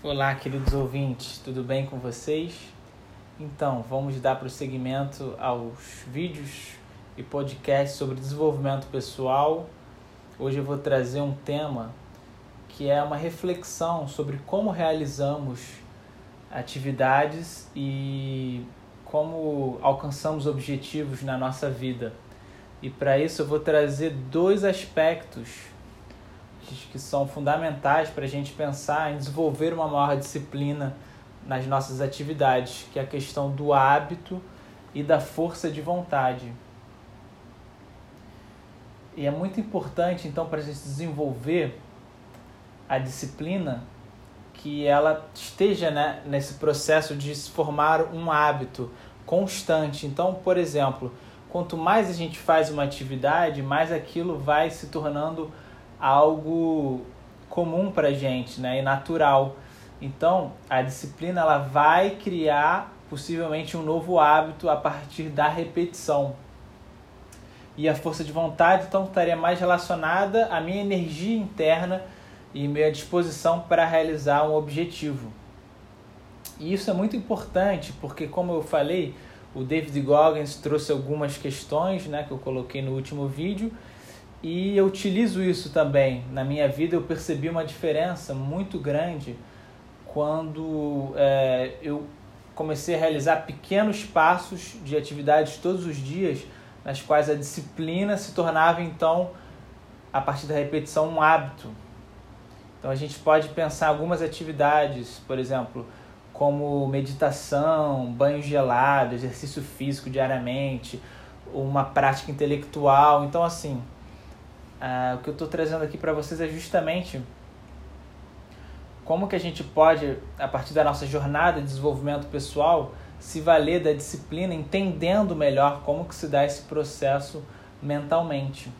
Olá, queridos ouvintes, tudo bem com vocês? Então, vamos dar prosseguimento aos vídeos e podcasts sobre desenvolvimento pessoal. Hoje eu vou trazer um tema que é uma reflexão sobre como realizamos atividades e como alcançamos objetivos na nossa vida. E para isso eu vou trazer dois aspectos que são fundamentais para a gente pensar em desenvolver uma maior disciplina nas nossas atividades, que é a questão do hábito e da força de vontade. E é muito importante, então, para a gente desenvolver a disciplina, que ela esteja né, nesse processo de se formar um hábito constante. Então, por exemplo, quanto mais a gente faz uma atividade, mais aquilo vai se tornando algo comum para gente, né, e natural. Então, a disciplina ela vai criar possivelmente um novo hábito a partir da repetição. E a força de vontade então estaria mais relacionada à minha energia interna e minha disposição para realizar um objetivo. E isso é muito importante porque, como eu falei, o David Goggins trouxe algumas questões né, que eu coloquei no último vídeo e eu utilizo isso também na minha vida. Eu percebi uma diferença muito grande quando é, eu comecei a realizar pequenos passos de atividades todos os dias, nas quais a disciplina se tornava então, a partir da repetição, um hábito. Então a gente pode pensar algumas atividades, por exemplo, como meditação, banho gelado, exercício físico diariamente, uma prática intelectual. Então, assim, uh, o que eu estou trazendo aqui para vocês é justamente como que a gente pode, a partir da nossa jornada de desenvolvimento pessoal, se valer da disciplina, entendendo melhor como que se dá esse processo mentalmente.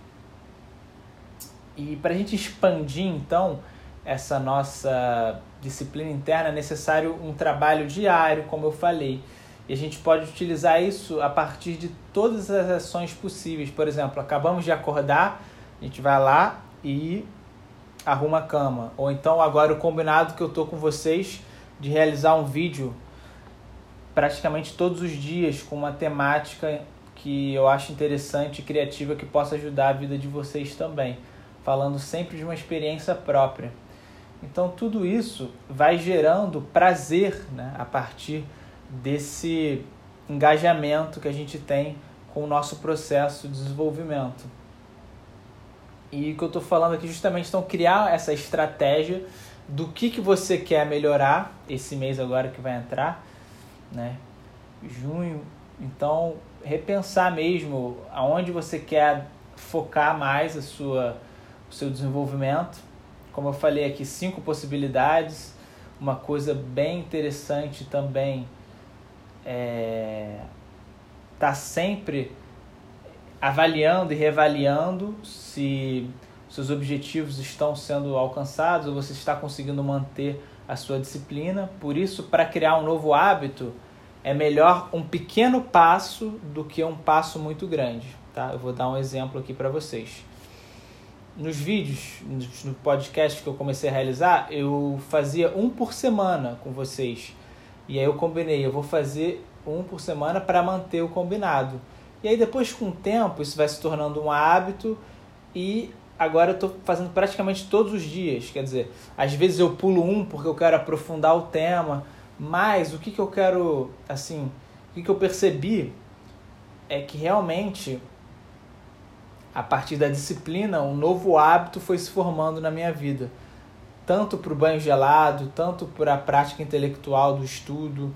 E para a gente expandir, então, essa nossa disciplina interna, é necessário um trabalho diário, como eu falei. E a gente pode utilizar isso a partir de todas as ações possíveis. Por exemplo, acabamos de acordar, a gente vai lá e arruma a cama. Ou então agora o combinado que eu tô com vocês de realizar um vídeo praticamente todos os dias com uma temática que eu acho interessante e criativa que possa ajudar a vida de vocês também, falando sempre de uma experiência própria. Então tudo isso vai gerando prazer né, a partir desse engajamento que a gente tem com o nosso processo de desenvolvimento. E o que eu estou falando aqui justamente então criar essa estratégia do que, que você quer melhorar esse mês agora que vai entrar, né? Junho. Então repensar mesmo aonde você quer focar mais a sua, o seu desenvolvimento como eu falei aqui, cinco possibilidades. Uma coisa bem interessante também é tá sempre avaliando e reavaliando se seus objetivos estão sendo alcançados ou você está conseguindo manter a sua disciplina. Por isso, para criar um novo hábito, é melhor um pequeno passo do que um passo muito grande. Tá? Eu vou dar um exemplo aqui para vocês nos vídeos, no podcast que eu comecei a realizar, eu fazia um por semana com vocês. E aí eu combinei, eu vou fazer um por semana para manter o combinado. E aí depois com o tempo isso vai se tornando um hábito e agora eu estou fazendo praticamente todos os dias. Quer dizer, às vezes eu pulo um porque eu quero aprofundar o tema, mas o que, que eu quero, assim, o que, que eu percebi é que realmente a partir da disciplina, um novo hábito foi se formando na minha vida. Tanto para o banho gelado, tanto para a prática intelectual do estudo,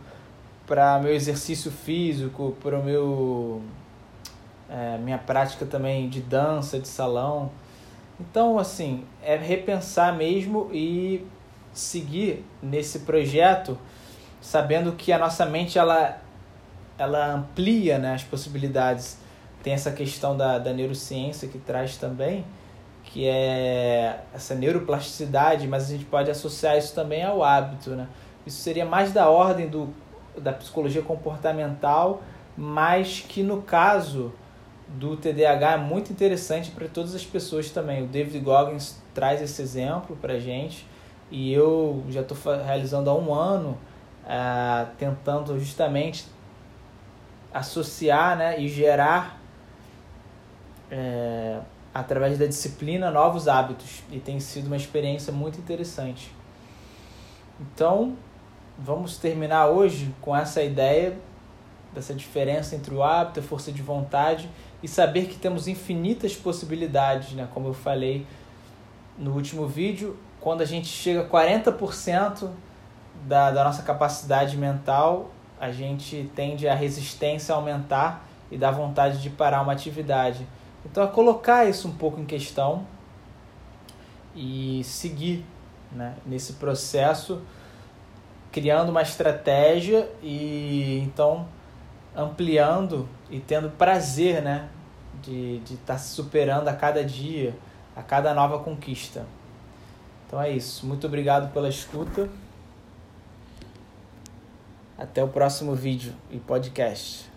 para meu exercício físico, para o meu é, minha prática também de dança, de salão. Então, assim, é repensar mesmo e seguir nesse projeto, sabendo que a nossa mente ela, ela amplia né, as possibilidades tem essa questão da, da neurociência que traz também, que é essa neuroplasticidade, mas a gente pode associar isso também ao hábito, né? Isso seria mais da ordem do, da psicologia comportamental, mas que no caso do TDAH é muito interessante para todas as pessoas também. O David Goggins traz esse exemplo para gente e eu já estou realizando há um ano, é, tentando justamente associar né, e gerar é, através da disciplina novos hábitos e tem sido uma experiência muito interessante. Então, vamos terminar hoje com essa ideia dessa diferença entre o hábito, a força de vontade e saber que temos infinitas possibilidades, né? Como eu falei no último vídeo, quando a gente chega a 40% da, da nossa capacidade mental, a gente tende a resistência a aumentar e dá vontade de parar uma atividade. Então, é colocar isso um pouco em questão e seguir né, nesse processo, criando uma estratégia e então ampliando e tendo prazer né, de estar de tá se superando a cada dia, a cada nova conquista. Então é isso. Muito obrigado pela escuta. Até o próximo vídeo e podcast.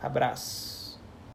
Abraço.